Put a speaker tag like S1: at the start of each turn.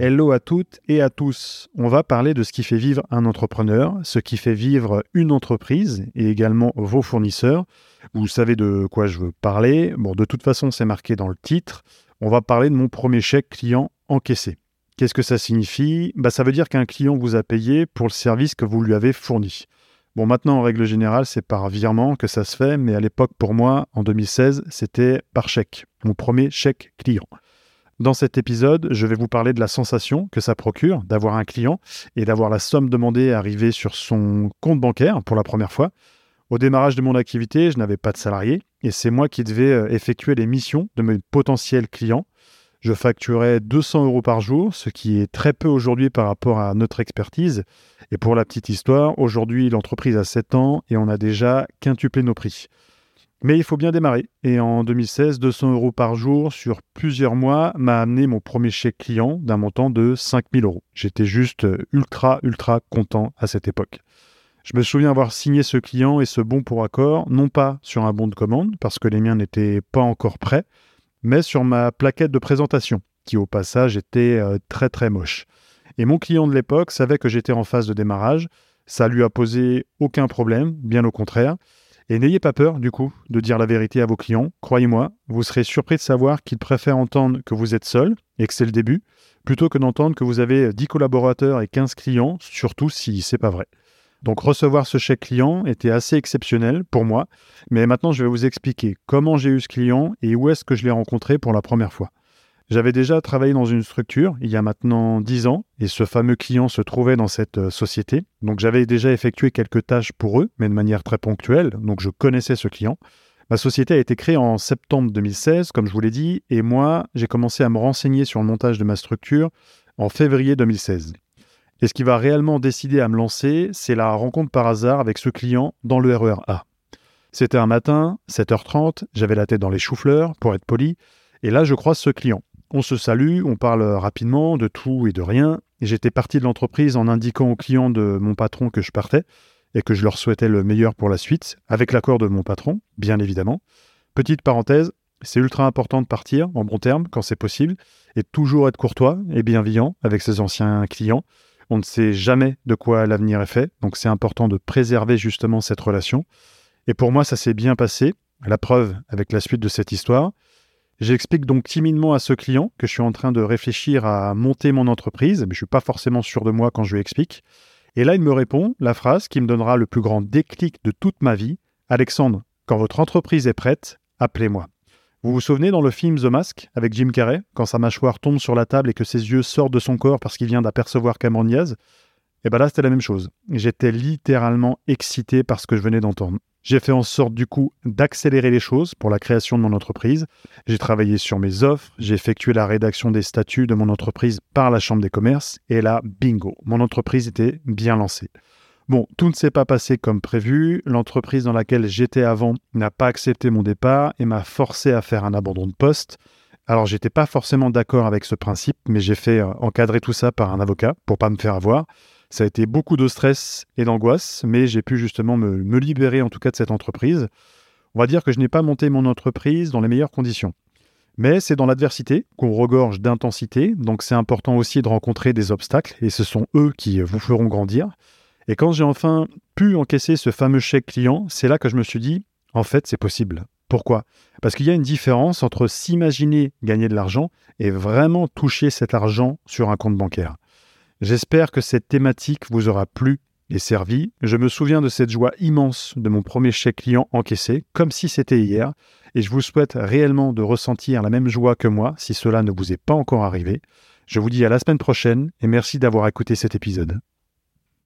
S1: Hello à toutes et à tous. On va parler de ce qui fait vivre un entrepreneur, ce qui fait vivre une entreprise et également vos fournisseurs. Vous savez de quoi je veux parler. Bon, de toute façon, c'est marqué dans le titre. On va parler de mon premier chèque client encaissé. Qu'est-ce que ça signifie? Bah, Ça veut dire qu'un client vous a payé pour le service que vous lui avez fourni. Bon, maintenant, en règle générale, c'est par virement que ça se fait, mais à l'époque, pour moi, en 2016, c'était par chèque. Mon premier chèque client. Dans cet épisode, je vais vous parler de la sensation que ça procure d'avoir un client et d'avoir la somme demandée arriver sur son compte bancaire pour la première fois. Au démarrage de mon activité, je n'avais pas de salarié et c'est moi qui devais euh, effectuer les missions de mes potentiels clients. Je facturais 200 euros par jour, ce qui est très peu aujourd'hui par rapport à notre expertise. Et pour la petite histoire, aujourd'hui l'entreprise a 7 ans et on a déjà quintuplé nos prix. Mais il faut bien démarrer. Et en 2016, 200 euros par jour sur plusieurs mois m'a amené mon premier chèque client d'un montant de 5000 euros. J'étais juste ultra, ultra content à cette époque. Je me souviens avoir signé ce client et ce bon pour accord, non pas sur un bon de commande, parce que les miens n'étaient pas encore prêts, mais sur ma plaquette de présentation, qui au passage était euh, très très moche. Et mon client de l'époque savait que j'étais en phase de démarrage, ça lui a posé aucun problème, bien au contraire. Et n'ayez pas peur, du coup, de dire la vérité à vos clients. Croyez-moi, vous serez surpris de savoir qu'ils préfèrent entendre que vous êtes seul et que c'est le début, plutôt que d'entendre que vous avez 10 collaborateurs et 15 clients, surtout si c'est pas vrai. Donc recevoir ce chèque client était assez exceptionnel pour moi, mais maintenant je vais vous expliquer comment j'ai eu ce client et où est-ce que je l'ai rencontré pour la première fois. J'avais déjà travaillé dans une structure il y a maintenant 10 ans et ce fameux client se trouvait dans cette euh, société. Donc j'avais déjà effectué quelques tâches pour eux, mais de manière très ponctuelle, donc je connaissais ce client. Ma société a été créée en septembre 2016, comme je vous l'ai dit, et moi j'ai commencé à me renseigner sur le montage de ma structure en février 2016. Et ce qui va réellement décider à me lancer, c'est la rencontre par hasard avec ce client dans le RER A. C'était un matin, 7h30, j'avais la tête dans les choux-fleurs, pour être poli, et là je croise ce client. On se salue, on parle rapidement de tout et de rien. J'étais parti de l'entreprise en indiquant aux clients de mon patron que je partais et que je leur souhaitais le meilleur pour la suite, avec l'accord de mon patron, bien évidemment. Petite parenthèse, c'est ultra important de partir en bon terme quand c'est possible et toujours être courtois et bienveillant avec ses anciens clients. On ne sait jamais de quoi l'avenir est fait, donc c'est important de préserver justement cette relation. Et pour moi, ça s'est bien passé. La preuve avec la suite de cette histoire. J'explique donc timidement à ce client que je suis en train de réfléchir à monter mon entreprise, mais je ne suis pas forcément sûr de moi quand je lui explique. Et là, il me répond la phrase qui me donnera le plus grand déclic de toute ma vie. Alexandre, quand votre entreprise est prête, appelez-moi. Vous vous souvenez dans le film The Mask avec Jim Carrey, quand sa mâchoire tombe sur la table et que ses yeux sortent de son corps parce qu'il vient d'apercevoir Cameron Diaz? Et bien là, c'était la même chose. J'étais littéralement excité par ce que je venais d'entendre. J'ai fait en sorte du coup d'accélérer les choses pour la création de mon entreprise. J'ai travaillé sur mes offres, j'ai effectué la rédaction des statuts de mon entreprise par la Chambre des commerces et là, bingo, mon entreprise était bien lancée. Bon, tout ne s'est pas passé comme prévu. L'entreprise dans laquelle j'étais avant n'a pas accepté mon départ et m'a forcé à faire un abandon de poste. Alors, j'étais pas forcément d'accord avec ce principe, mais j'ai fait euh, encadrer tout ça par un avocat pour pas me faire avoir. Ça a été beaucoup de stress et d'angoisse, mais j'ai pu justement me, libérer en tout cas de cette entreprise. On va dire que je n'ai pas monté mon entreprise dans les meilleures conditions. Mais c'est dans l'adversité qu'on regorge d'intensité, donc c'est important aussi de rencontrer des obstacles, et ce sont eux qui vous feront grandir. Et quand j'ai enfin pu encaisser ce fameux chèque client, c'est là que je me suis dit, en fait, c'est possible. Pourquoi? Parce qu'il y a une différence entre s'imaginer gagner de l'argent et vraiment toucher cet argent sur un compte bancaire. J'espère que cette thématique vous aura plu et servi. Je me souviens de cette joie immense de mon premier chèque client encaissé, comme si c'était hier, et je vous souhaite réellement de ressentir la même joie que moi si cela ne vous est pas encore arrivé. Je vous dis à la semaine prochaine et merci d'avoir écouté cet épisode.